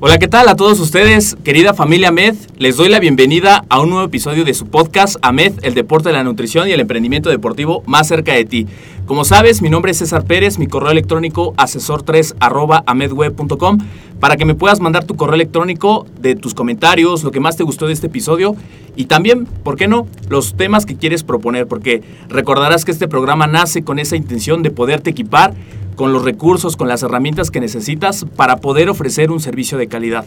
Hola, ¿qué tal a todos ustedes? Querida familia AMED, les doy la bienvenida a un nuevo episodio de su podcast AMED, el deporte de la nutrición y el emprendimiento deportivo más cerca de ti. Como sabes, mi nombre es César Pérez, mi correo electrónico asesor3 arroba amedweb.com para que me puedas mandar tu correo electrónico de tus comentarios, lo que más te gustó de este episodio y también, ¿por qué no?, los temas que quieres proponer, porque recordarás que este programa nace con esa intención de poderte equipar con los recursos, con las herramientas que necesitas para poder ofrecer un servicio de calidad.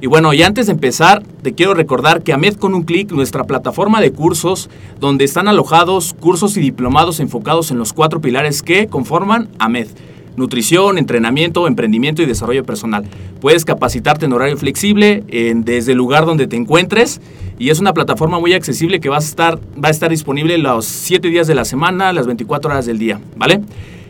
Y bueno, y antes de empezar, te quiero recordar que AMED con un clic, nuestra plataforma de cursos, donde están alojados cursos y diplomados enfocados en los cuatro pilares que conforman AMED. Nutrición, entrenamiento, emprendimiento y desarrollo personal. Puedes capacitarte en horario flexible desde el lugar donde te encuentres y es una plataforma muy accesible que va a estar, va a estar disponible los 7 días de la semana, las 24 horas del día, ¿vale?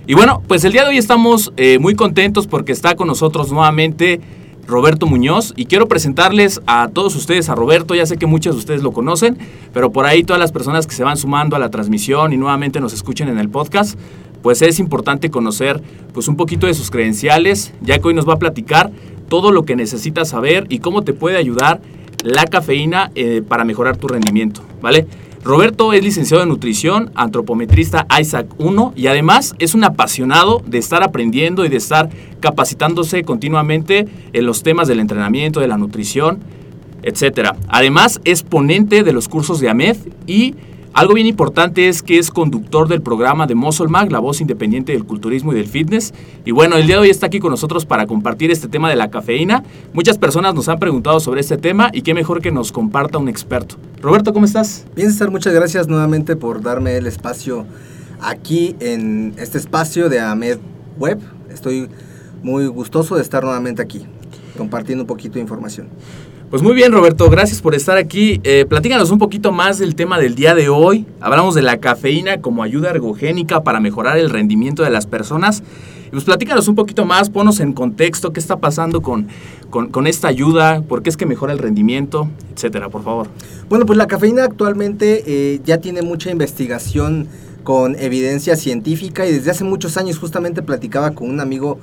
Y bueno, pues el día de hoy estamos eh, muy contentos porque está con nosotros nuevamente Roberto Muñoz y quiero presentarles a todos ustedes a Roberto, ya sé que muchos de ustedes lo conocen, pero por ahí todas las personas que se van sumando a la transmisión y nuevamente nos escuchen en el podcast, pues es importante conocer pues un poquito de sus credenciales, ya que hoy nos va a platicar todo lo que necesitas saber y cómo te puede ayudar la cafeína eh, para mejorar tu rendimiento, ¿vale? Roberto es licenciado en nutrición, antropometrista Isaac 1 y además es un apasionado de estar aprendiendo y de estar capacitándose continuamente en los temas del entrenamiento, de la nutrición, etc. Además es ponente de los cursos de AMED y algo bien importante es que es conductor del programa de Muscle Mag, la voz independiente del culturismo y del fitness. Y bueno, el día de hoy está aquí con nosotros para compartir este tema de la cafeína. Muchas personas nos han preguntado sobre este tema y qué mejor que nos comparta un experto. Roberto, ¿cómo estás? Bien, César, muchas gracias nuevamente por darme el espacio aquí en este espacio de AMED Web. Estoy muy gustoso de estar nuevamente aquí, compartiendo un poquito de información. Pues muy bien, Roberto, gracias por estar aquí. Eh, platícanos un poquito más del tema del día de hoy. Hablamos de la cafeína como ayuda ergogénica para mejorar el rendimiento de las personas. Pues platícanos un poquito más, ponos en contexto qué está pasando con, con, esta ayuda, por qué es que mejora el rendimiento, etcétera, por favor. Bueno, pues la cafeína actualmente eh, ya tiene mucha investigación con evidencia científica y desde hace muchos años justamente platicaba con un amigo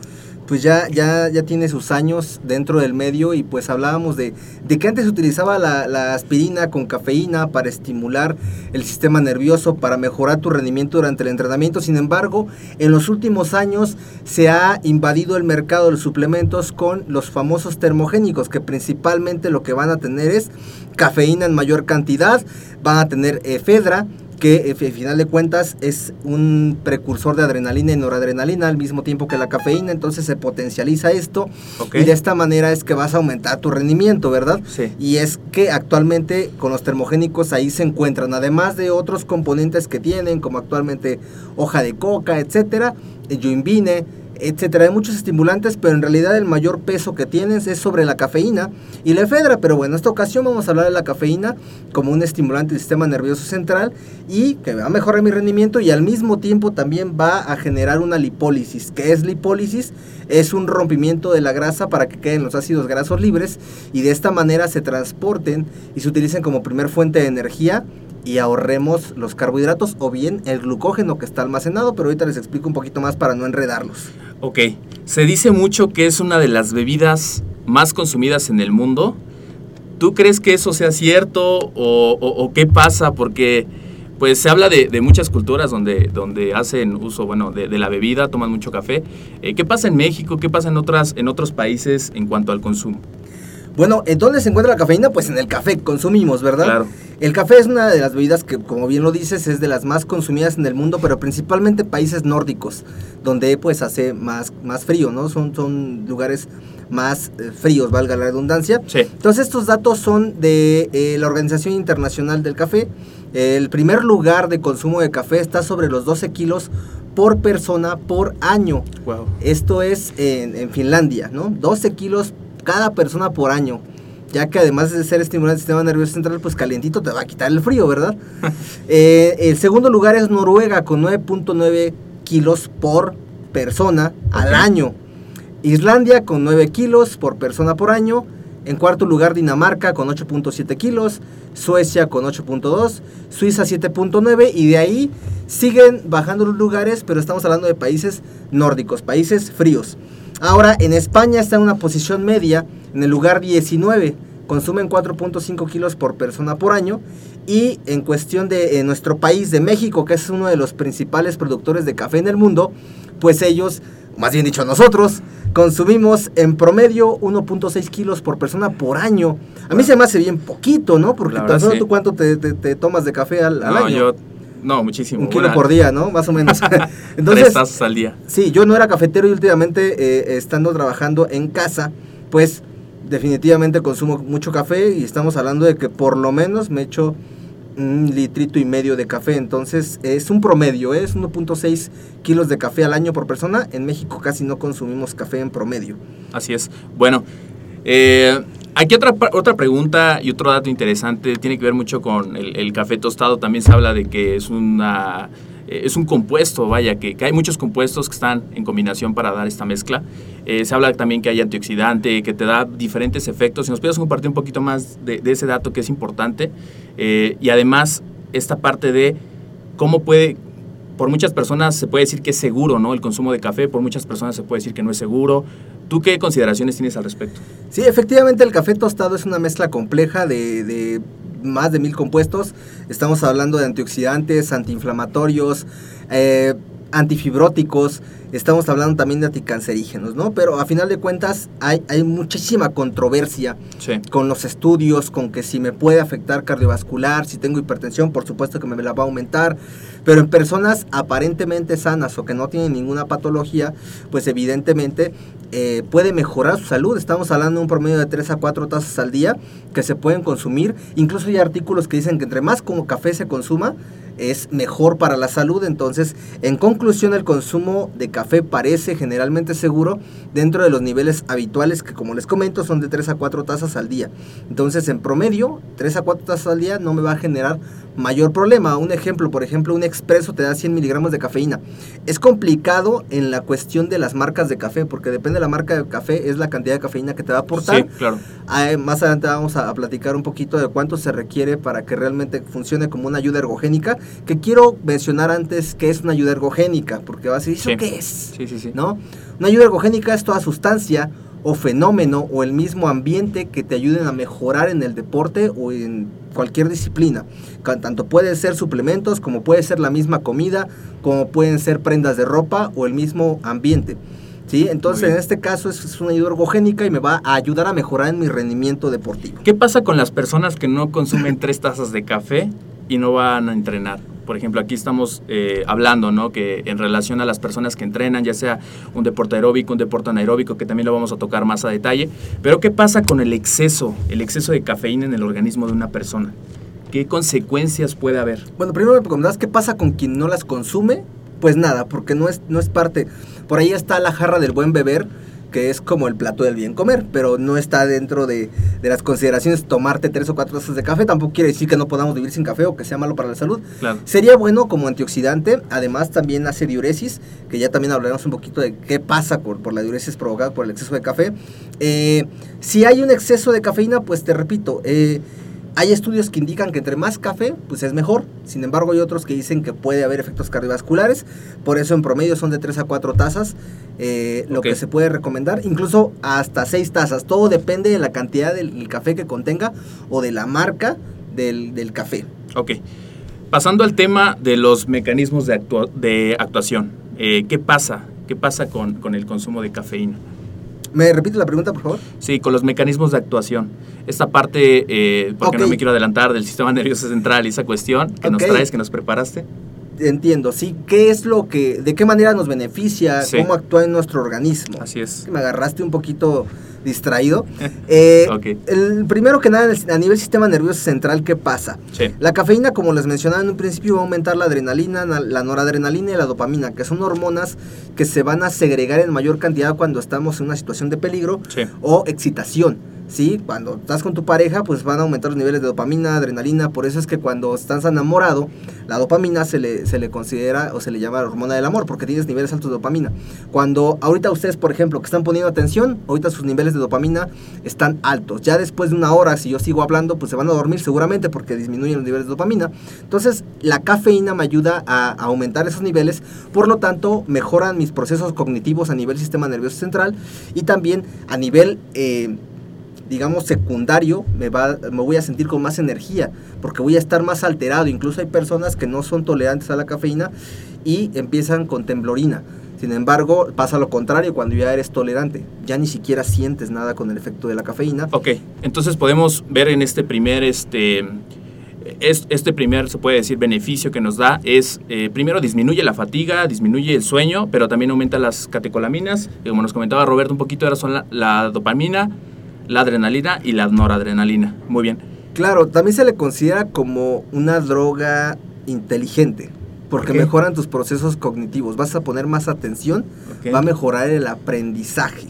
pues ya, ya, ya tiene sus años dentro del medio y pues hablábamos de, de que antes se utilizaba la, aspirina con cafeína para estimular el sistema nervioso, para mejorar tu rendimiento durante el entrenamiento. Sin embargo, en los últimos años se ha invadido el mercado de los suplementos con los famosos termogénicos, que principalmente lo que van a tener es cafeína en mayor cantidad, van a tener efedra, que al final de cuentas es un precursor de adrenalina y noradrenalina al mismo tiempo que la cafeína, entonces se potencializa esto y de esta manera es que vas a aumentar tu rendimiento, ¿verdad? Sí. Y es que actualmente con los termogénicos ahí se encuentran, además de otros componentes que tienen, como actualmente hoja de coca, etcétera, yoinvine, etcétera. Hay muchos estimulantes, pero en realidad el mayor peso que tienes es sobre la cafeína y la efedra. Pero bueno, en esta ocasión vamos a hablar de la cafeína como un estimulante del sistema nervioso central y que va a mejorar mi rendimiento y al mismo tiempo también va a generar una lipólisis. ¿Qué es lipólisis? Es un rompimiento de la grasa para que queden los ácidos grasos libres y de esta manera se transporten y se utilicen como primer fuente de energía y ahorremos los carbohidratos o bien el glucógeno que está almacenado, pero ahorita les explico un poquito más para no enredarlos. Ok, se dice mucho que es una de las bebidas más consumidas en el mundo. ¿Tú crees que eso sea cierto o, qué pasa? Porque pues se habla de, muchas culturas donde, donde hacen uso bueno, de, la bebida, toman mucho café. Eh, ¿Qué pasa en México? ¿Qué pasa en, otras, en otros países en cuanto al consumo? Bueno, ¿en dónde se encuentra la cafeína? Pues en el café consumimos, ¿verdad? Claro. El café es una de las bebidas que, como bien lo dices, es de las más consumidas en el mundo, pero principalmente países nórdicos, donde pues hace más, más frío, ¿no? Son, son lugares más eh, fríos, valga la redundancia. Sí. Entonces estos datos son de eh, la Organización Internacional del Café. El primer lugar de consumo de café está sobre los 12 kilos por persona por año. Wow. Esto es en, en Finlandia, ¿no? 12 kilos cada persona por año. Ya que además de ser estimulante del sistema nervioso central, pues calientito te va a quitar el frío, ¿verdad? Eh, el segundo lugar es Noruega con 9.9 kilos por persona al año. Islandia con 9 kilos por persona por año. En cuarto lugar Dinamarca con 8.7 kilos. Suecia con 8.2. Suiza 7.9. Y de ahí siguen bajando los lugares, pero estamos hablando de países nórdicos, países fríos. Ahora, en España está en una posición media en el lugar 19 consumen 4.5 kilos por persona por año y en cuestión de nuestro país de México, que es uno de los principales productores de café en el mundo, pues ellos, más bien dicho nosotros, consumimos en promedio 1.6 kilos por persona por año. A mí se me hace bien poquito, ¿no? Porque tan solo tú cuánto te, tomas de café al, no, año. Yo, no, muchísimo. Un kilo por día, ¿no? Más o menos. Entonces, Tres tazas al día. Sí, yo no era cafetero y últimamente eh, estando trabajando en casa, pues definitivamente consumo mucho café y estamos hablando de que por lo menos me echo un litrito y medio de café. Entonces es un promedio, ¿eh? es 1.6 kilos de café al año por persona. En México casi no consumimos café en promedio. Así es. Bueno, eh, aquí otra, otra pregunta y otro dato interesante tiene que ver mucho con el café tostado. También se habla de que es una eh, es un compuesto, vaya, que, hay muchos compuestos que están en combinación para dar esta mezcla. Eh, se habla también que hay antioxidante, que te da diferentes efectos. Si nos puedes compartir un poquito más de, ese dato que es importante. Eh, y además, esta parte de cómo puede, por muchas personas se puede decir que es seguro, ¿no? El consumo de café, por muchas personas se puede decir que no es seguro. ¿Tú qué consideraciones tienes al respecto? Sí, efectivamente el café tostado es una mezcla compleja de más de mil compuestos. Estamos hablando de antioxidantes, antiinflamatorios, eh, antifibróticos, estamos hablando también de anticancerígenos, ¿no? Pero a final de cuentas hay, hay muchísima controversia con los estudios, con que si me puede afectar cardiovascular, si tengo hipertensión, por supuesto que me la va a aumentar, pero en personas aparentemente sanas o que no tienen ninguna patología, pues evidentemente eh, puede mejorar su salud. Estamos hablando de un promedio de 3 a 4 tazas al día que se pueden consumir. Incluso hay artículos que dicen que entre más como café se consuma, es mejor para la salud. Entonces, en conclusión, el consumo de café parece generalmente seguro dentro de los niveles habituales que, como les comento, son de 3 a 4 tazas al día. Entonces, en promedio, 3 a 4 tazas al día no me va a generar mayor problema. Un ejemplo, por ejemplo, un expreso te da 100 miligramos de cafeína. Es complicado en la cuestión de las marcas de café, porque depende de la marca de café, es la cantidad de cafeína que te va a aportar. Sí, claro. Más adelante vamos a, platicar un poquito de cuánto se requiere para que realmente funcione como una ayuda ergogénica, que quiero mencionar antes que es una ayuda ergogénica, porque vas a decir, ¿eso qué es? Sí, sí, sí. ¿No? Una ayuda ergogénica es toda sustancia o fenómeno o el mismo ambiente que te ayuden a mejorar en el deporte o en cualquier disciplina. Tanto pueden ser suplementos como puede ser la misma comida, como pueden ser prendas de ropa o el mismo ambiente. ¿Sí? Entonces, en este caso es, una ayuda ergogénica y me va a ayudar a mejorar en mi rendimiento deportivo. ¿Qué pasa con las personas que no consumen tres tazas de café y no van a entrenar? por ejemplo, aquí estamos eh, hablando, ¿no? Que en relación a las personas que entrenan, ya sea un deporte aeróbico, un deporte anaeróbico, que también lo vamos a tocar más a detalle, pero ¿qué pasa con el exceso, el exceso de cafeína en el organismo de una persona? ¿Qué consecuencias puede haber? Bueno, primero me preguntas qué pasa con quien no las consume. Pues nada, porque no es, no es parte. Por ahí está la jarra del buen beber que es como el plato del bien comer, pero no está dentro de, las consideraciones tomarte tres o cuatro tazas de café, tampoco quiere decir que no podamos vivir sin café o que sea malo para la salud. Sería bueno como antioxidante, además también hace diuresis, que ya también hablaremos un poquito de qué pasa por, por la diuresis provocada por el exceso de café. Eh, si hay un exceso de cafeína, pues te repito, eh, hay estudios que indican que entre más café, pues es mejor. Sin embargo, hay otros que dicen que puede haber efectos cardiovasculares. Por eso en promedio son de 3 a 4 tazas. Eh, lo que se puede recomendar, incluso hasta 6 tazas. Todo depende de la cantidad del café que contenga o de la marca del, café. Ok. Pasando al tema de los mecanismos de, de actuación. Eh, ¿Qué pasa? ¿Qué pasa con, con el consumo de cafeína? ¿Me repite la pregunta, por favor? Sí, con los mecanismos de actuación. Esta parte, eh, porque no me quiero adelantar, del sistema nervioso central y esa cuestión que nos traes, que nos preparaste. Entiendo, sí. ¿Qué es lo que, de qué manera nos beneficia, cómo actúa en nuestro organismo? Así es. Me agarraste un poquito distraído. Eh, el primero que nada, a nivel sistema nervioso central, ¿qué pasa? La cafeína, como les mencionaba en un principio, va a aumentar la adrenalina, la noradrenalina y la dopamina, que son hormonas que se van a segregar en mayor cantidad cuando estamos en una situación de peligro o excitación. ¿sí? Cuando estás con tu pareja, pues van a aumentar los niveles de dopamina, adrenalina, por eso es que cuando estás enamorado, la dopamina se le, se le considera o se le llama hormona del amor, porque tienes niveles altos de dopamina. Cuando ahorita ustedes, por ejemplo, que están poniendo atención, ahorita sus niveles de dopamina están altos. Ya después de una hora, si yo sigo hablando, pues se van a dormir seguramente porque disminuyen los niveles de dopamina. Entonces, la cafeína me ayuda a, aumentar esos niveles, por lo tanto, mejoran mis procesos cognitivos a nivel sistema nervioso central y también a nivel... Eh, digamos, secundario, me, va, me voy a sentir con más energía, porque voy a estar más alterado. Incluso hay personas que no son tolerantes a la cafeína y empiezan con temblorina. Sin embargo, pasa lo contrario cuando ya eres tolerante. Ya ni siquiera sientes nada con el efecto de la cafeína. Ok, entonces podemos ver en este primer, este, este primer, se puede decir, beneficio que nos da es, eh, primero disminuye la fatiga, disminuye el sueño, pero también aumenta las catecolaminas. Y como nos comentaba Roberto un poquito, ahora son la, dopamina, la adrenalina y la noradrenalina. Muy bien. Claro, también se le considera como una droga inteligente porque mejoran tus procesos cognitivos, vas a poner más atención, va a mejorar el aprendizaje.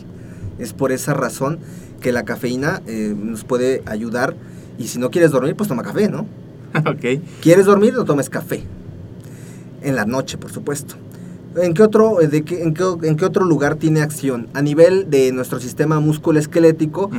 Es por esa razón que la cafeína eh, nos puede ayudar y si no quieres dormir, pues toma café, ¿no? ok. ¿Quieres dormir? No tomes café. En la noche, por supuesto. ¿En qué, otro, eh, de qué, en, qué, otro lugar tiene acción? A nivel de nuestro sistema musculoesquelético,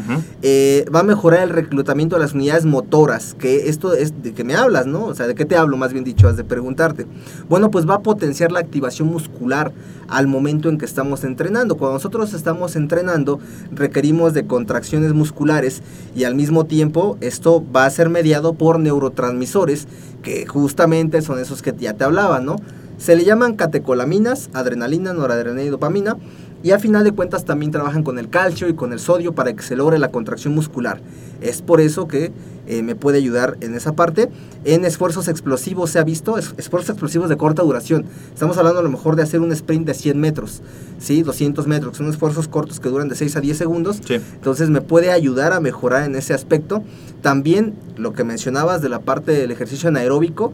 eh, va a mejorar el reclutamiento de las unidades motoras, que esto es de que me hablas, ¿no? O sea, ¿de qué te hablo? Más bien dicho, has de preguntarte. Bueno, pues va a potenciar la activación muscular al momento en que estamos entrenando. Cuando nosotros estamos entrenando, requerimos de contracciones musculares y al mismo tiempo esto va a ser mediado por neurotransmisores, que justamente son esos que ya te hablaba, ¿no? Se le llaman catecolaminas, adrenalina, noradrenalina y dopamina. Y a final de cuentas también trabajan con el calcio y con el sodio para que se logre la contracción muscular. Es por eso que eh, me puede ayudar en esa parte. En esfuerzos explosivos se ha visto, esfuerzos explosivos de corta duración. Estamos hablando a lo mejor de hacer un sprint de 100 metros, ¿sí? 200 metros. Son esfuerzos cortos que duran de 6 a 10 segundos. Entonces me puede ayudar a mejorar en ese aspecto. También lo que mencionabas de la parte del ejercicio anaeróbico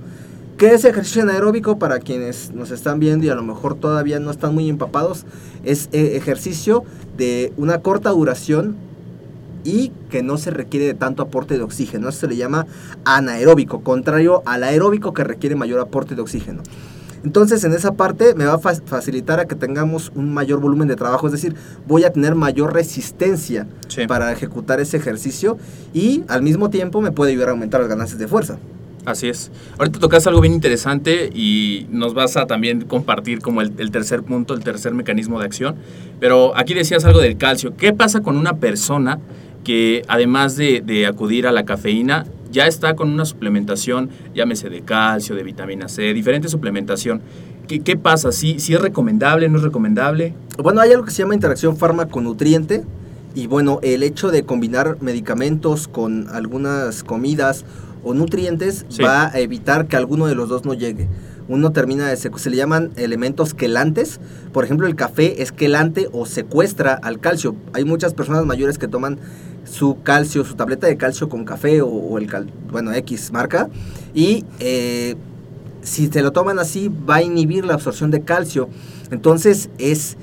¿Qué es ejercicio anaeróbico para quienes nos están viendo y a lo mejor todavía no están muy empapados? Es eh, ejercicio de una corta duración y que no se requiere de tanto aporte de oxígeno. Eso se le llama anaeróbico, contrario al aeróbico que requiere mayor aporte de oxígeno. Entonces, en esa parte me va a facilitar a que tengamos un mayor volumen de trabajo, es decir, voy a tener mayor resistencia para ejecutar ese ejercicio y al mismo tiempo me puede ayudar a aumentar las ganancias de fuerza. Así es. Ahorita tocas algo bien interesante y nos vas a también compartir como el, tercer punto, el tercer mecanismo de acción. Pero aquí decías algo del calcio. ¿Qué pasa con una persona que además de, acudir a la cafeína, ya está con una suplementación, llámese de calcio, de vitamina C, diferente suplementación? ¿Qué, pasa? ¿Sí, ¿Sí es recomendable, no es recomendable? Bueno, hay algo que se llama interacción fármaco-nutriente. Y bueno, el hecho de combinar medicamentos con algunas comidas o nutrientes va a evitar que alguno de los dos no llegue. Uno termina de se, se le llaman elementos quelantes. Por ejemplo, el café es quelante o secuestra al calcio. Hay muchas personas mayores que toman su calcio, su tableta de calcio con café o, el bueno X marca y eh, si se lo toman así va a inhibir la absorción de calcio. Entonces es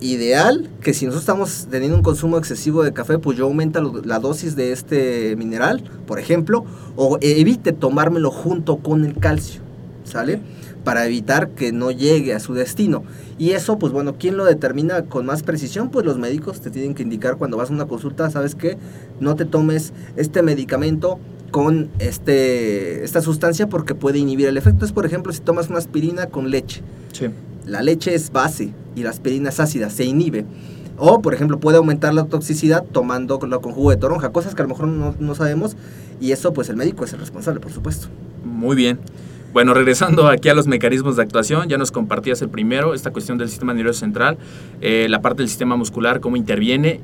ideal que si nosotros estamos teniendo un consumo excesivo de café, pues yo aumenta la dosis de este mineral, por ejemplo, o evite tomármelo junto con el calcio, ¿sale? Para evitar que no llegue a su destino. Y eso, pues bueno, ¿quién lo determina con más precisión? Pues los médicos te tienen que indicar cuando vas a una consulta, ¿sabes qué? No te tomes este medicamento con este, esta sustancia porque puede inhibir el efecto. Es, por ejemplo, si tomas una aspirina con leche. Sí la leche es base y la aspirina es ácida, se inhibe. O, por ejemplo, puede aumentar la toxicidad tomando con jugo de toronja, cosas que a lo mejor no, sabemos y eso pues el médico es el responsable, por supuesto. Muy bien. Bueno, regresando aquí a los mecanismos de actuación, ya nos compartías el primero, esta cuestión del sistema nervioso central, eh, la parte del sistema muscular, cómo interviene.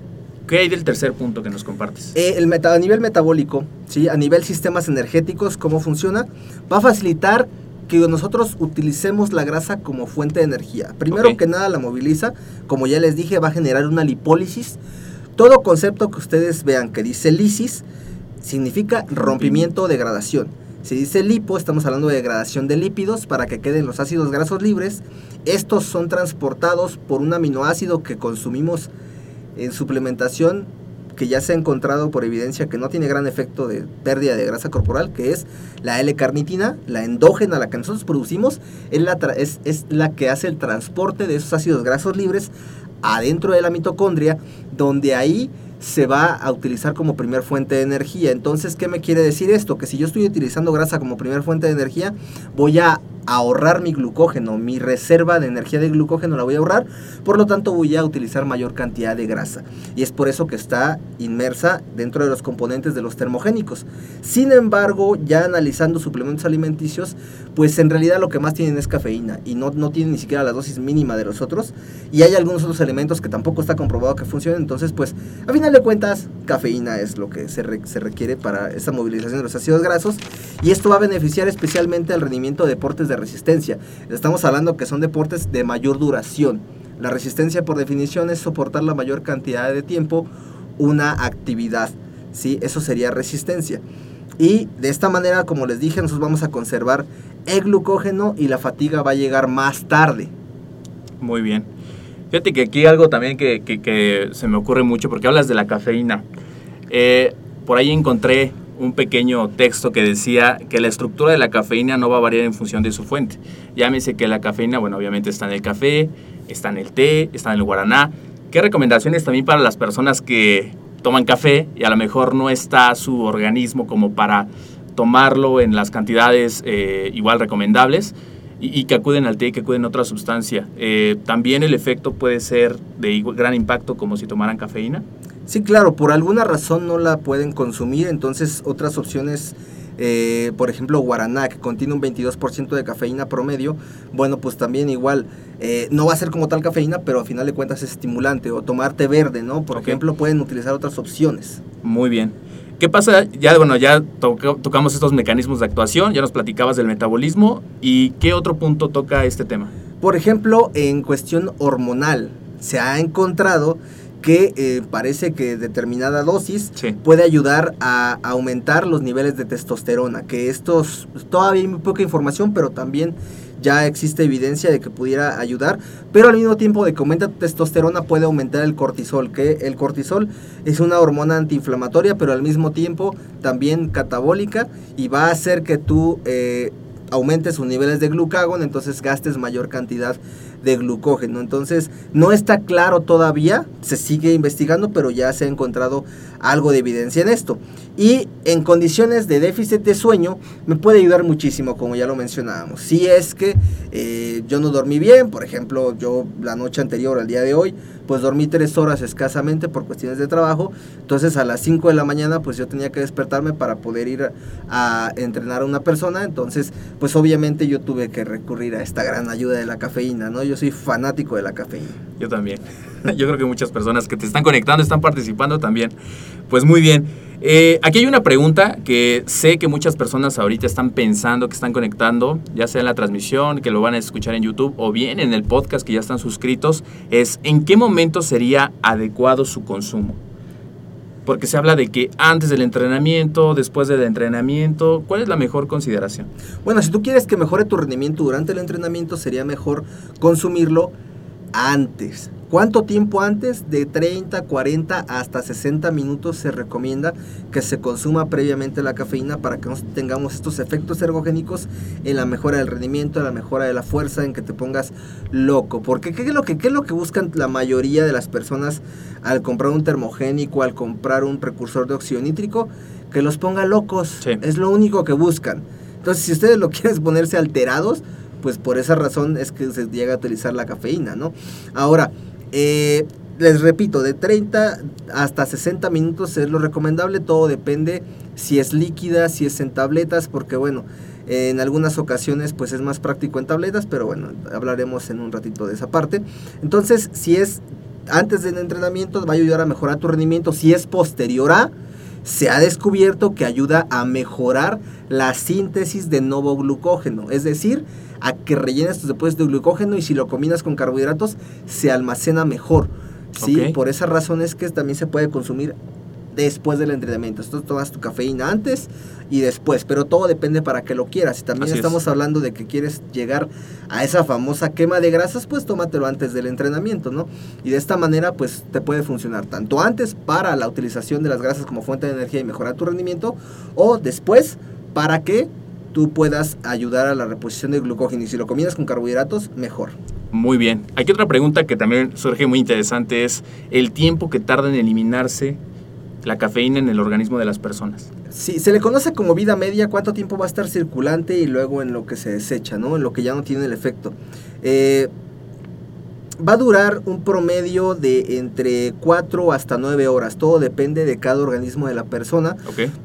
¿Qué hay del tercer punto que nos compartes? Eh, el a nivel metabólico, ¿sí? a nivel sistemas energéticos, cómo funciona, va a facilitar que nosotros utilicemos la grasa como fuente de energía. Primero que nada la moviliza, como ya les dije, va a generar una lipólisis. Todo concepto que ustedes vean que dice lisis significa rompimiento o degradación. Si dice lipo, estamos hablando de degradación de lípidos para que queden los ácidos grasos libres. Estos son transportados por un aminoácido que consumimos en suplementación que ya se ha encontrado por evidencia que no tiene gran efecto de pérdida de grasa corporal, que es la L-carnitina, la endógena, la que nosotros producimos, es la, es, es la que hace el transporte de esos ácidos grasos libres adentro de la mitocondria, donde ahí se va a utilizar como primer fuente de energía. Entonces, ¿qué me quiere decir esto? Que si yo estoy utilizando grasa como primer fuente de energía, voy a ahorrar mi glucógeno, mi reserva de energía de glucógeno la voy a ahorrar, por lo tanto voy a utilizar mayor cantidad de grasa. Y es por eso que está inmersa dentro de los componentes de los termogénicos. Sin embargo, ya analizando suplementos alimenticios, pues en realidad lo que más tienen es cafeína y no, no tienen ni siquiera la dosis mínima de los otros. Y hay algunos otros elementos que tampoco está comprobado que funcionen. Entonces, pues a final de cuentas, cafeína es lo que se, se requiere para esa movilización de los ácidos grasos. Y esto va a beneficiar especialmente al rendimiento de deportes de resistencia. Estamos hablando que son deportes de mayor duración. La resistencia por definición es soportar la mayor cantidad de tiempo una actividad. ¿sí? Eso sería resistencia. Y de esta manera, como les dije, nosotros vamos a conservar el glucógeno y la fatiga va a llegar más tarde. Muy bien. Fíjate que aquí algo también que, que, se me ocurre mucho, porque hablas de la cafeína. Eh, por ahí encontré un pequeño texto que decía que la estructura de la cafeína no va a variar en función de su fuente. Llámese que la cafeína, bueno, obviamente está en el café, está en el té, está en el guaraná. ¿Qué recomendaciones también para las personas que toman café y a lo mejor no está su organismo como para tomarlo en las cantidades eh, igual recomendables y, que acuden al té y que acuden a otra sustancia? Eh, ¿También el efecto puede ser de gran impacto como si tomaran cafeína? Sí, claro, por alguna razón no la pueden consumir, entonces otras opciones, eh, por ejemplo, guaraná, que contiene un 22% de cafeína promedio, bueno, pues también igual, eh, no va a ser como tal cafeína, pero a final de cuentas es estimulante, o tomar té verde, ¿no? Por ejemplo, pueden utilizar otras opciones. Muy bien. ¿Qué pasa? Ya, bueno, ya tocamos estos mecanismos de actuación, ya nos platicabas del metabolismo, ¿y qué otro punto toca este tema? Por ejemplo, en cuestión hormonal, se ha encontrado que eh, parece que determinada dosis puede ayudar a aumentar los niveles de testosterona, que estos, todavía hay muy poca información, pero también ya existe evidencia de que pudiera ayudar, pero al mismo tiempo de que aumenta testosterona puede aumentar el cortisol, que el cortisol es una hormona antiinflamatoria, pero al mismo tiempo también catabólica y va a hacer que tú eh, aumentes sus niveles de glucagón, entonces gastes mayor cantidad de glucógeno. Entonces, no está claro todavía, se sigue investigando, pero ya se ha encontrado algo de evidencia en esto. Y en condiciones de déficit de sueño, me puede ayudar muchísimo, como ya lo mencionábamos. Si es que eh, yo no dormí bien, por ejemplo, yo la noche anterior al día de hoy, pues dormí tres horas escasamente por cuestiones de trabajo. Entonces a las 5 de la mañana pues yo tenía que despertarme para poder ir a entrenar a una persona. Entonces pues obviamente yo tuve que recurrir a esta gran ayuda de la cafeína, ¿no? Yo soy fanático de la cafeína. Yo también. Yo creo que muchas personas que te están conectando, están participando también. Pues muy bien. Eh, aquí hay una pregunta que sé que muchas personas ahorita están pensando, que están conectando, ya sea en la transmisión, que lo van a escuchar en YouTube o bien en el podcast que ya están suscritos, es ¿en qué momento sería adecuado su consumo? Porque se habla de que antes del entrenamiento, después del entrenamiento, ¿cuál es la mejor consideración? Bueno, si tú quieres que mejore tu rendimiento durante el entrenamiento, sería mejor consumirlo antes. ¿Cuánto tiempo antes? De 30, 40 hasta 60 minutos se recomienda que se consuma previamente la cafeína para que no tengamos estos efectos ergogénicos en la mejora del rendimiento, en la mejora de la fuerza, en que te pongas loco. Porque ¿qué es lo que, qué es lo que buscan la mayoría de las personas al comprar un termogénico, al comprar un precursor de óxido nítrico? Que los ponga locos. Es lo único que buscan. Entonces, si ustedes lo quieren ponerse alterados, pues por esa razón es que se llega a utilizar la cafeína, ¿no? Ahora, eh, les repito, de 30 hasta 60 minutos es lo recomendable, todo depende si es líquida, si es en tabletas, porque bueno, en algunas ocasiones pues es más práctico en tabletas, pero bueno, hablaremos en un ratito de esa parte. Entonces, si es antes del entrenamiento va a ayudar a mejorar tu rendimiento, si es posterior a se ha descubierto que ayuda a mejorar la síntesis de nuevo glucógeno, es decir, a que rellenes tus depósitos de glucógeno y si lo combinas con carbohidratos se almacena mejor. ¿sí? Por esa razón es que también se puede consumir después del entrenamiento. Entonces tomas tu cafeína antes y después, pero todo depende para que lo quieras. Si también estamos hablando de que quieres llegar a esa famosa quema de grasas, pues tómatelo antes del entrenamiento, ¿no? Y de esta manera, pues te puede funcionar tanto antes para la utilización de las grasas como fuente de energía y mejorar tu rendimiento, o después para que tú puedas ayudar a la reposición de glucógeno. Y si lo combinas con carbohidratos, mejor. Muy bien. Aquí otra pregunta que también surge muy interesante es el tiempo que tarda en eliminarse la cafeína en el organismo de las personas? Sí, se le conoce como vida media, cuánto tiempo va a estar circulante y luego en lo que se desecha, ¿no? En lo que ya no tiene el efecto. Eh, va a durar un promedio de entre 4 hasta 9 horas. Todo depende de cada organismo de la persona.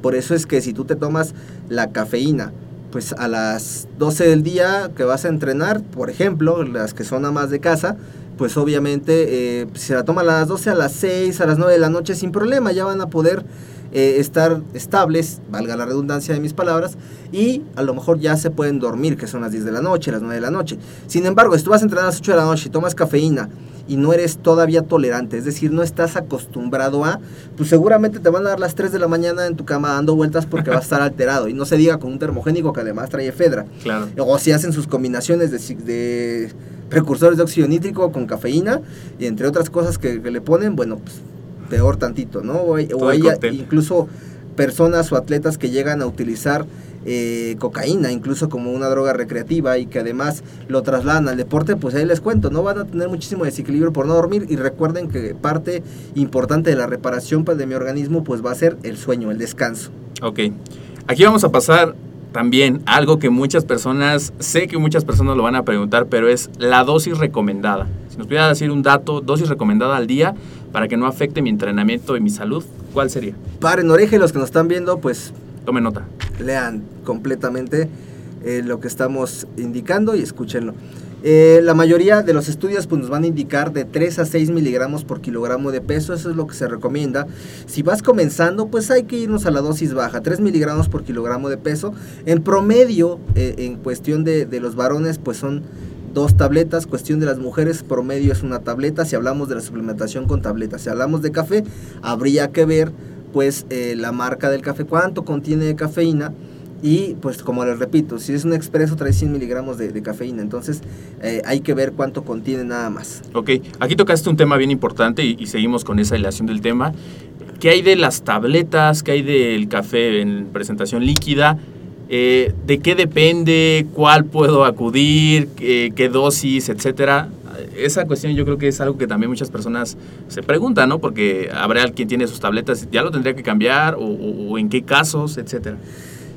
Por eso es que si tú te tomas la cafeína, pues a las 12 del día que vas a entrenar, por ejemplo, las que son a más de casa, pues obviamente eh, se la toma a las 12, a las 6, a las 9 de la noche sin problema, ya van a poder eh, estar estables, valga la redundancia de mis palabras, y a lo mejor ya se pueden dormir, que son las 10 de la noche, las 9 de la noche. Sin embargo, si tú vas a entrenar a las 8 de la noche y tomas cafeína y no eres todavía tolerante, es decir, no estás acostumbrado a, pues seguramente te van a dar las 3 de la mañana en tu cama dando vueltas porque va a estar alterado. Y no se diga con un termogénico que además trae efedra. Claro. O si hacen sus combinaciones de, de precursores de óxido nítrico con cafeína y entre otras cosas que, que le ponen, bueno, pues peor tantito, ¿no? O hay, o cóctel. incluso personas o atletas que llegan a utilizar eh, cocaína, incluso como una droga recreativa y que además lo trasladan al deporte, pues ahí les cuento, no van a tener muchísimo desequilibrio por no dormir y recuerden que parte importante de la reparación pues, de mi organismo pues va a ser el sueño, el descanso. Ok. Aquí vamos a pasar también algo que muchas personas, sé que muchas personas lo van a preguntar, pero es la dosis recomendada. Si nos pudiera decir un dato, dosis recomendada al día para que no afecte mi entrenamiento y mi salud, ¿cuál sería? Paren oreja los que nos están viendo pues Tome nota. lean completamente eh, lo que estamos indicando y escúchenlo. Eh, la mayoría de los estudios pues, nos van a indicar de 3 a 6 miligramos por kilogramo de peso, eso es lo que se recomienda. Si vas comenzando, pues hay que irnos a la dosis baja, 3 miligramos por kilogramo de peso. En promedio, eh, en cuestión de, de los varones, pues son dos tabletas, cuestión de las mujeres, promedio es una tableta, si hablamos de la suplementación con tabletas, si hablamos de café, habría que ver pues eh, la marca del café, cuánto contiene de cafeína y pues como les repito, si es un expreso trae 100 miligramos de, cafeína, entonces eh, hay que ver cuánto contiene nada más. Ok, aquí tocaste un tema bien importante y, seguimos con esa hilación del tema. ¿Qué hay de las tabletas? ¿Qué hay del café en presentación líquida? Eh, ¿De qué depende? ¿Cuál puedo acudir? ¿Qué, qué dosis? Etcétera. Esa cuestión yo creo que es algo que también muchas personas se preguntan, ¿no? Porque habrá quien tiene sus tabletas, ¿ya lo tendría que cambiar? ¿O, o- o en qué casos? Etcétera.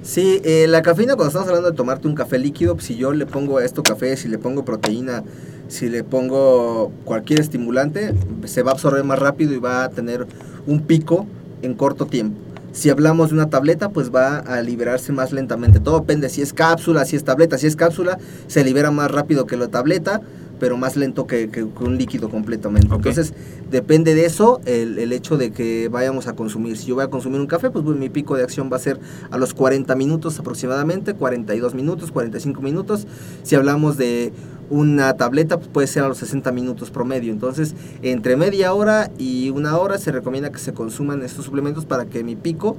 Sí, eh, la cafeína cuando estamos hablando de tomarte un café líquido, si yo le pongo a esto café, si le pongo proteína, si le pongo cualquier estimulante, se va a absorber más rápido y va a tener un pico en corto tiempo. Si hablamos de una tableta, pues va a liberarse más lentamente. Todo depende si es cápsula, si es tableta. Si es cápsula, se libera más rápido que la tableta, pero más lento que, que- que un líquido completamente. Entonces, depende de eso el, el hecho de que vayamos a consumir. Si yo voy a consumir un café, pues, pues, mi pico de acción va a ser a los 40 minutos aproximadamente, 42 minutos, 45 minutos. Si hablamos de una tableta, pues puede ser a los 60 minutos promedio. Entonces, entre media hora y una hora se recomienda que se consuman estos suplementos para que mi pico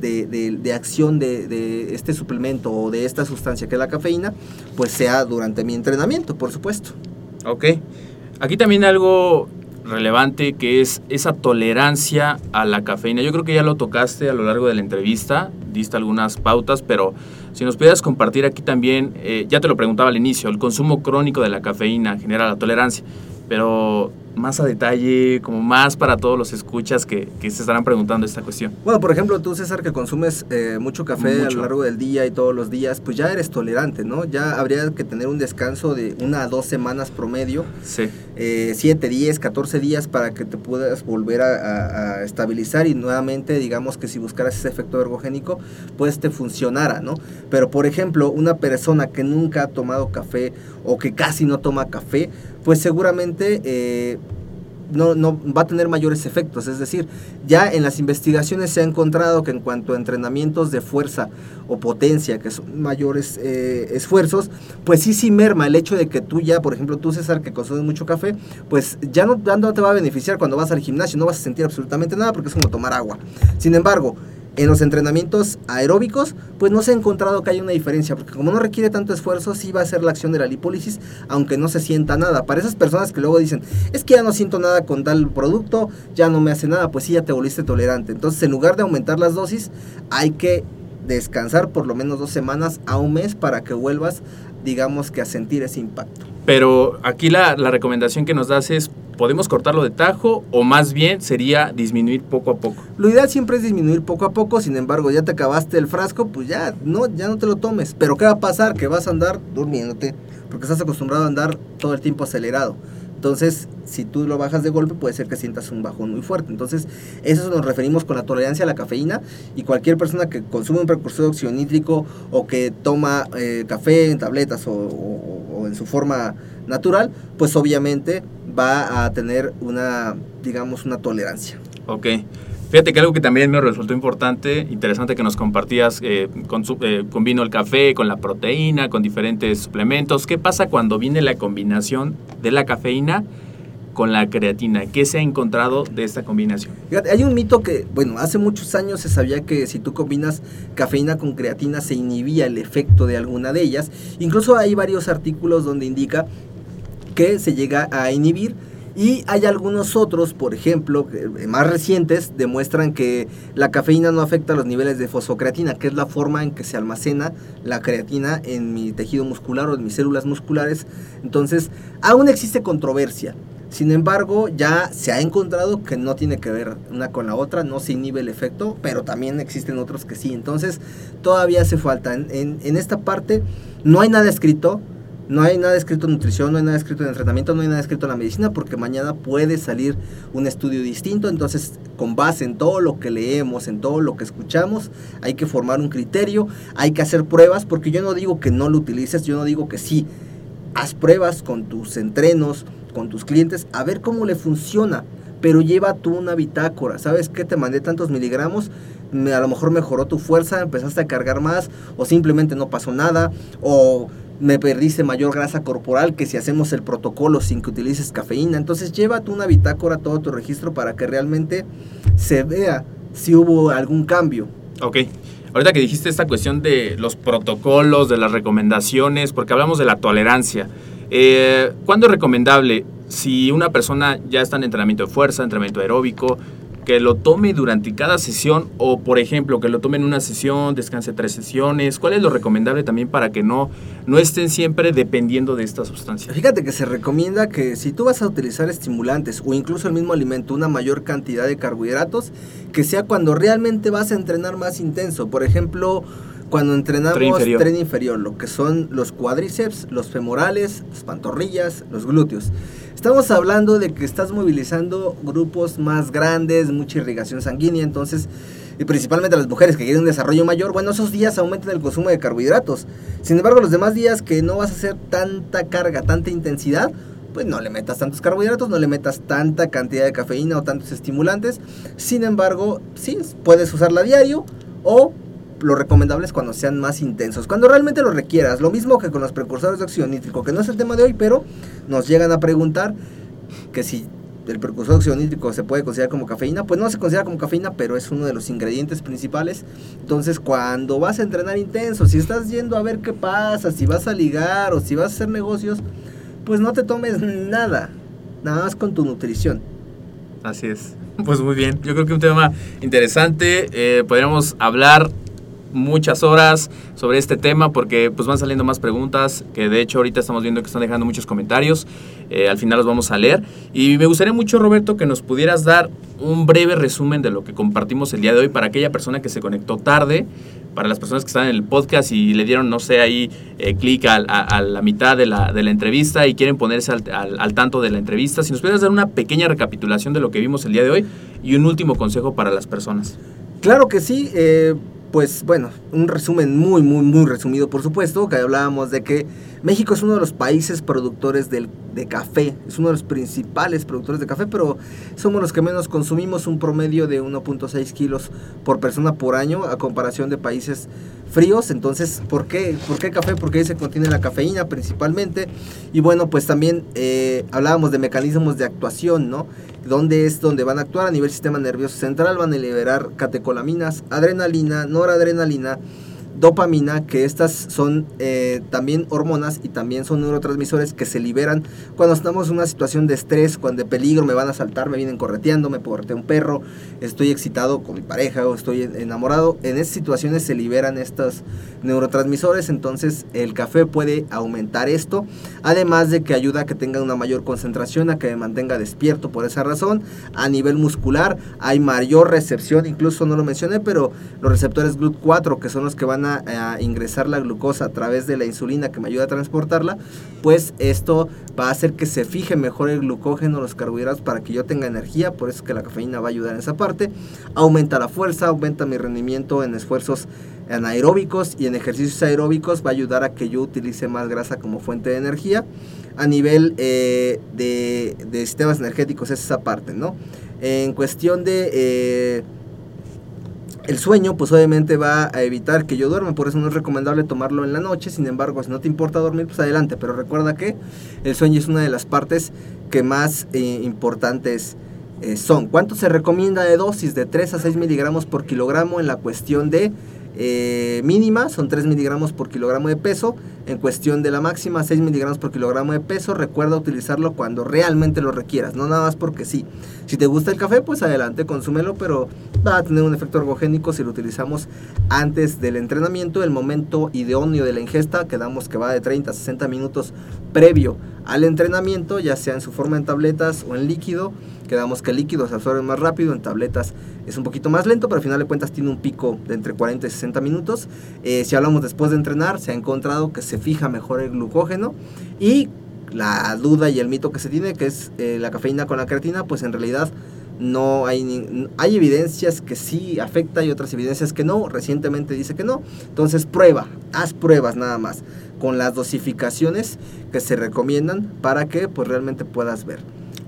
de, de- de acción de, de este suplemento o de esta sustancia que es la cafeína, pues sea durante mi entrenamiento, por supuesto. Ok. Aquí también algo relevante que es esa tolerancia a la cafeína. Yo creo que ya lo tocaste a lo largo de la entrevista, diste algunas pautas, pero si nos pudieras compartir aquí también, eh, ya te lo preguntaba al inicio, el consumo crónico de la cafeína genera la tolerancia, pero más a detalle, como más para todos los escuchas que, que se estarán preguntando esta cuestión. Bueno, por ejemplo, tú, César, que consumes eh, mucho café a Mucho. lo largo del día y todos los días, pues ya eres tolerante, ¿no? Ya habría que tener un descanso de una a dos semanas promedio, Sí. eh, 7, 10, 14 días para que te puedas volver a, a- a estabilizar y nuevamente, digamos que si buscaras ese efecto ergogénico, pues te funcionara, ¿no? Pero, por ejemplo, una persona que nunca ha tomado café o que casi no toma café, pues seguramente... eh, no, no va a tener mayores efectos. Es decir, ya en las investigaciones se ha encontrado que en cuanto a entrenamientos de fuerza o potencia, que son mayores eh, esfuerzos, pues sí, sí merma el hecho de que tú ya, por ejemplo, tú César, que consumes mucho café, pues ya no, ya no te va a beneficiar cuando vas al gimnasio, no vas a sentir absolutamente nada porque es como tomar agua. Sin embargo, en los entrenamientos aeróbicos, pues no se ha encontrado que haya una diferencia, porque como no requiere tanto esfuerzo, sí va a ser la acción de la lipólisis, aunque no se sienta nada. Para esas personas que luego dicen, es que ya no siento nada con tal producto, ya no me hace nada, pues sí, ya te volviste tolerante. Entonces, en lugar de aumentar las dosis, hay que descansar por lo menos dos semanas a un mes para que vuelvas, digamos que a sentir ese impacto. Pero aquí la, la recomendación que nos das es ¿podemos cortarlo de tajo o más bien sería disminuir poco a poco? Lo ideal siempre es disminuir poco a poco, sin embargo, ya te acabaste el frasco, pues ya no, ya no te lo tomes. Pero ¿qué va a pasar? Que vas a andar durmiéndote, porque estás acostumbrado a andar todo el tiempo acelerado. Entonces, si tú lo bajas de golpe, puede ser que sientas un bajón muy fuerte. Entonces, eso nos referimos con la tolerancia a la cafeína y cualquier persona que consume un precursor de óxido nítrico o que toma eh, café en tabletas o, en su forma natural, pues obviamente va a tener una, digamos, una tolerancia. Ok. Fíjate que algo que también me resultó importante, interesante que nos compartías, eh, con, eh, combino el café con la proteína, con diferentes suplementos. ¿Qué pasa cuando viene la combinación de la cafeína con la creatina? ¿Qué se ha encontrado de esta combinación? Fíjate, hay un mito que, bueno, hace muchos años se sabía que si tú combinas cafeína con creatina se inhibía el efecto de alguna de ellas. Incluso hay varios artículos donde indica que se llega a inhibir y hay algunos otros, por ejemplo, eh, más recientes, demuestran que la cafeína no afecta los niveles de fosfocreatina, que es la forma en que se almacena la creatina en mi tejido muscular o en mis células musculares. Entonces, aún existe controversia. Sin embargo, ya se ha encontrado que no tiene que ver una con la otra, no se inhibe el efecto, pero también existen otros que sí. Entonces, todavía hace falta. En, esta parte no hay nada escrito, no hay nada escrito en nutrición, no hay nada escrito en entrenamiento, no hay nada escrito en la medicina, porque mañana puede salir un estudio distinto. Entonces, con base en todo lo que leemos, en todo lo que escuchamos, hay que formar un criterio, hay que hacer pruebas, porque yo no digo que no lo utilices, yo no digo que sí. Haz pruebas con tus entrenos, con tus clientes, a ver cómo le funciona. Pero lleva tú una bitácora. ¿Sabes qué? Te mandé tantos miligramos a lo mejor mejoró tu fuerza, empezaste a cargar más, o simplemente no pasó nada, o me perdiste mayor grasa corporal que si hacemos el protocolo sin que utilices cafeína. Entonces llévate una bitácora, todo tu registro para que realmente se vea si hubo algún cambio. Ok. Ahorita que dijiste esta cuestión de los protocolos, de las recomendaciones, porque hablamos de la tolerancia. Eh, ¿Cuándo es recomendable? Si una persona ya está en entrenamiento de fuerza, entrenamiento aeróbico, que lo tome durante cada sesión o, por ejemplo, que lo tome en una sesión, descanse tres sesiones? ¿Cuál es lo recomendable también para que no, no estén siempre dependiendo de esta sustancia? Fíjate que se recomienda que si tú vas a utilizar estimulantes o incluso el mismo alimento, una mayor cantidad de carbohidratos, que sea cuando realmente vas a entrenar más intenso. Por ejemplo, cuando entrenamos tren inferior. lo que son los cuádriceps, los femorales, las pantorrillas, los glúteos. Estamos hablando de que estás movilizando grupos más grandes, mucha irrigación sanguínea, entonces, y principalmente las mujeres que quieren un desarrollo mayor, bueno, esos días aumentan el consumo de carbohidratos. Sin embargo, los demás días que no vas a hacer tanta carga, tanta intensidad, pues no le metas tantos carbohidratos, no le metas tanta cantidad de cafeína o tantos estimulantes. Sin embargo, sí, puedes usarla a diario o lo recomendable es cuando sean más intensos, cuando realmente lo requieras. Lo mismo que con los precursores de óxido nítrico, que no es el tema de hoy, pero nos llegan a preguntar que si el precursor de óxido nítrico se puede considerar como cafeína, pues no se considera como cafeína, pero es uno de los ingredientes principales. Entonces, cuando vas a entrenar intenso, si estás yendo a ver qué pasa, si vas a ligar o si vas a hacer negocios, pues no te tomes nada, nada más con tu nutrición. Así es. Pues muy bien, yo creo que un tema interesante. Eh, podríamos hablar muchas horas sobre este tema porque pues van saliendo más preguntas que de hecho ahorita estamos viendo que están dejando muchos comentarios. Eh, al final los vamos a leer. Y me gustaría mucho, Roberto, que nos pudieras dar un breve resumen de lo que compartimos el día de hoy para aquella persona que se conectó tarde, para las personas que están en el podcast y le dieron, no sé, ahí eh, clic a, la mitad de la, entrevista y quieren ponerse al, al, tanto de la entrevista. Si nos pudieras dar una pequeña recapitulación de lo que vimos el día de hoy y un último consejo para las personas. Claro que sí. Eh pues bueno, un resumen muy, muy, muy resumido, por supuesto, que hablábamos de que México es uno de los países productores del, de café, es uno de los principales productores de café, pero somos los que menos consumimos un promedio de 1.6 kilos por persona por año a comparación de países fríos. Entonces, ¿por qué? ¿Por qué café? Porque ahí se contiene la cafeína principalmente. Y bueno, pues también eh, hablábamos de mecanismos de actuación, ¿no? donde es donde van a actuar a nivel sistema nervioso central, van a liberar catecolaminas, adrenalina, noradrenalina, dopamina, que estas son eh, también hormonas y también son neurotransmisores que se liberan cuando estamos en una situación de estrés, cuando de peligro, me van a saltar, me vienen correteando, me corretea un perro, estoy excitado con mi pareja o estoy enamorado. En esas situaciones se liberan estos neurotransmisores, entonces el café puede aumentar esto, además de que ayuda a que tenga una mayor concentración, a que me mantenga despierto por esa razón. A nivel muscular hay mayor recepción, incluso no lo mencioné, pero los receptores GLUT4, que son los que van a, ingresar la glucosa a través de la insulina que me ayuda a transportarla, pues esto va a hacer que se fije mejor el glucógeno, los carbohidratos para que yo tenga energía, por eso que la cafeína va a ayudar en esa parte. Aumenta la fuerza, aumenta mi rendimiento en esfuerzos anaeróbicos y en ejercicios aeróbicos, va a ayudar a que yo utilice más grasa como fuente de energía. A nivel eh, de, sistemas energéticos es esa parte, ¿no? En cuestión de... Eh, el sueño, pues obviamente va a evitar que yo duerma, por eso no es recomendable tomarlo en la noche. Sin embargo, si no te importa dormir, pues adelante. Pero recuerda que el sueño es una de las partes que más eh, importantes eh, son. ¿Cuánto se recomienda de dosis? De 3 a 6 miligramos por kilogramo en la cuestión de eh, mínima son 3 miligramos por kilogramo de peso. En cuestión de la máxima, 6 miligramos por kilogramo de peso. Recuerda utilizarlo cuando realmente lo requieras, no nada más porque sí. Si te gusta el café, pues adelante, consúmelo, pero va a tener un efecto ergogénico si lo utilizamos antes del entrenamiento. El momento idóneo de la ingesta, quedamos que va de 30 a 60 minutos previo al entrenamiento, ya sea en su forma en tabletas o en líquido. Quedamos que el líquido se absorbe más rápido, en tabletas es un poquito más lento, pero al final de cuentas tiene un pico de entre 40 y 60 minutos. Eh, si hablamos después de entrenar, se ha encontrado que se fija mejor el glucógeno y la duda y el mito que se tiene, que es eh, la cafeína con la creatina, pues en realidad no hay, hay evidencias que sí afecta y otras evidencias que no. Recientemente dice que no. Entonces prueba, haz pruebas nada más con las dosificaciones que se recomiendan para que pues realmente puedas ver.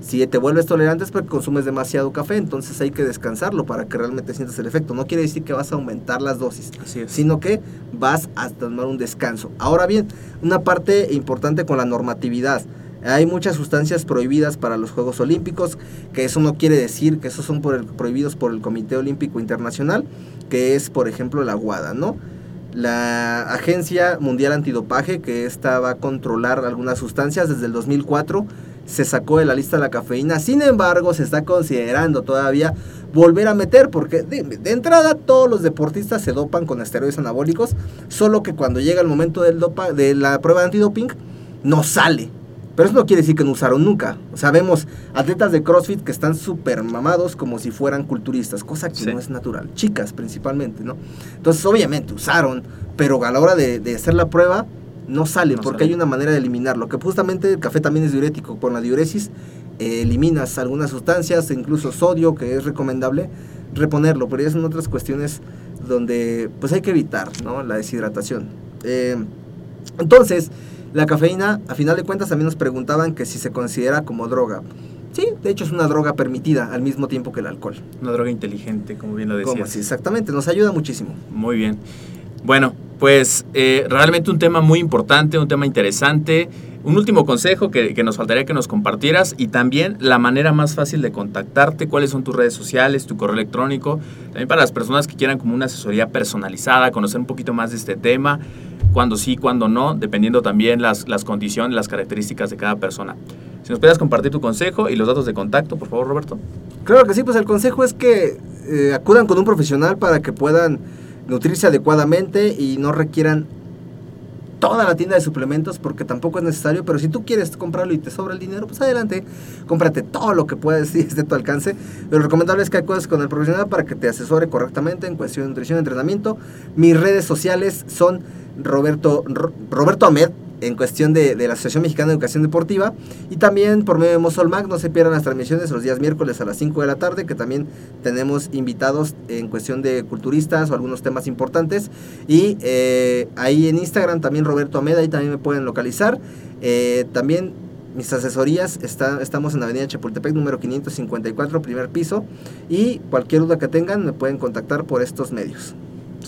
Si te vuelves tolerante es porque consumes demasiado café, entonces hay que descansarlo para que realmente sientas el efecto. No quiere decir que vas a aumentar las dosis, sino que vas a tomar un descanso. Ahora bien, una parte importante con la normatividad. Hay muchas sustancias prohibidas para los Juegos Olímpicos, que eso no quiere decir que esos son por prohibidos por el Comité Olímpico Internacional, que es, por ejemplo, la guada, ¿no? La Agencia Mundial Antidopaje, que esta va a controlar algunas sustancias desde el 2004, se sacó de la lista la cafeína. Sin embargo, se está considerando todavía volver a meter, porque de, entrada todos los deportistas se dopan con esteroides anabólicos, solo que cuando llega el momento del dopa, de la prueba de antidoping, no sale. Pero eso no quiere decir que no usaron nunca. Sabemos atletas de CrossFit que están súper mamados como si fueran culturistas, cosa que no es natural. Chicas principalmente, ¿no? Entonces, obviamente usaron, pero a la hora de, de hacer la prueba, no sale porque hay una manera de eliminarlo, que justamente el café también es diurético, con la diuresis eh, eliminas algunas sustancias, incluso sodio, que es recomendable reponerlo, pero ya son otras cuestiones donde pues hay que evitar ¿no? la deshidratación. Eh, entonces, la cafeína, a final de cuentas, también nos preguntaban que si se considera como droga. Sí, de hecho es una droga permitida al mismo tiempo que el alcohol. Una droga inteligente, como bien lo decías. Sí, exactamente, nos ayuda muchísimo. Muy bien. Bueno, pues eh, realmente un tema muy importante, un tema interesante. Un último consejo que, nos faltaría que nos compartieras y también la manera más fácil de contactarte, cuáles son tus redes sociales, tu correo electrónico, también para las personas que quieran como una asesoría personalizada, conocer un poquito más de este tema, cuando sí, cuando no, dependiendo también las, las condiciones, las características de cada persona. Si nos puedes compartir tu consejo y los datos de contacto, por favor, Roberto. Claro que sí, pues el consejo es que eh, acudan con un profesional para que puedan nutrirse adecuadamente y no requieran toda la tienda de suplementos porque tampoco es necesario, pero si tú quieres comprarlo y te sobra el dinero, pues adelante, cómprate todo lo que puedas y esté a tu alcance. Lo recomendable es que acudes con el profesional para que te asesore correctamente en cuestión de nutrición y entrenamiento. Mis redes sociales son Roberto, Roberto Ahmed, en cuestión de, la Asociación Mexicana de Educación Deportiva. Y también por medio de Mosolmac no se pierdan las transmisiones los días miércoles a las 5 de la tarde que también tenemos invitados en cuestión de culturistas o algunos temas importantes. Y eh, ahí en Instagram también Roberto Ameda ahí también me pueden localizar. Eh, también mis asesorías está, estamos en Avenida Chapultepec número 554 primer piso. Y cualquier duda que tengan me pueden contactar por estos medios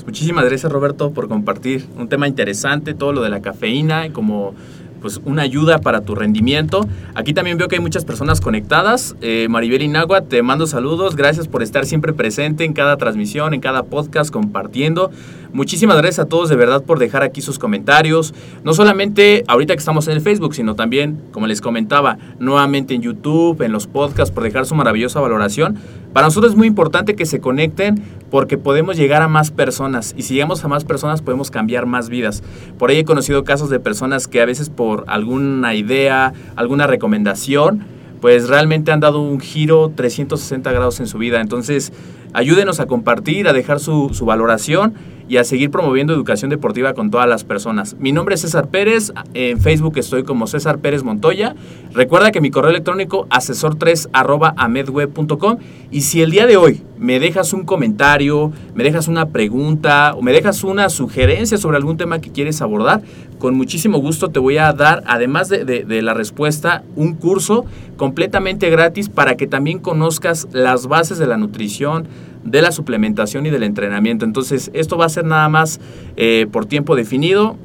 muchísimas gracias Roberto por compartir un tema interesante, todo lo de la cafeína como pues una ayuda para tu rendimiento. Aquí también veo que hay muchas personas conectadas. Eh, Maribel Inagua, te mando saludos. Gracias por estar siempre presente en cada transmisión, en cada podcast, compartiendo. Muchísimas gracias a todos de verdad por dejar aquí sus comentarios. No solamente ahorita que estamos en el Facebook, sino también, como les comentaba, nuevamente en YouTube, en los podcasts, por dejar su maravillosa valoración. Para nosotros es muy importante que se conecten porque podemos llegar a más personas y si llegamos a más personas podemos cambiar más vidas. Por ahí he conocido casos de personas que a veces por alguna idea, alguna recomendación, pues realmente han dado un giro 360 grados en su vida. Entonces, ayúdenos a compartir, a dejar su, su valoración y a seguir promoviendo educación deportiva con todas las personas. Mi nombre es César Pérez, en Facebook estoy como César Pérez Montoya. Recuerda que mi correo electrónico asesor3 arroba amedweb.com y si el día de hoy me dejas un comentario, me dejas una pregunta o me dejas una sugerencia sobre algún tema que quieres abordar, con muchísimo gusto te voy a dar, además de, de, de la respuesta, un curso completamente gratis para que también conozcas las bases de la nutrición, de la suplementación y del entrenamiento. Entonces, esto va a ser nada más eh, por tiempo definido.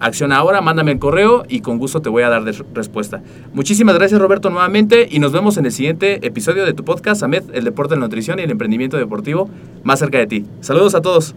Acción ahora, mándame el correo y con gusto te voy a dar respuesta. Muchísimas gracias Roberto nuevamente y nos vemos en el siguiente episodio de tu podcast, AMED, el deporte, la nutrición y el emprendimiento deportivo más cerca de ti. Saludos a todos.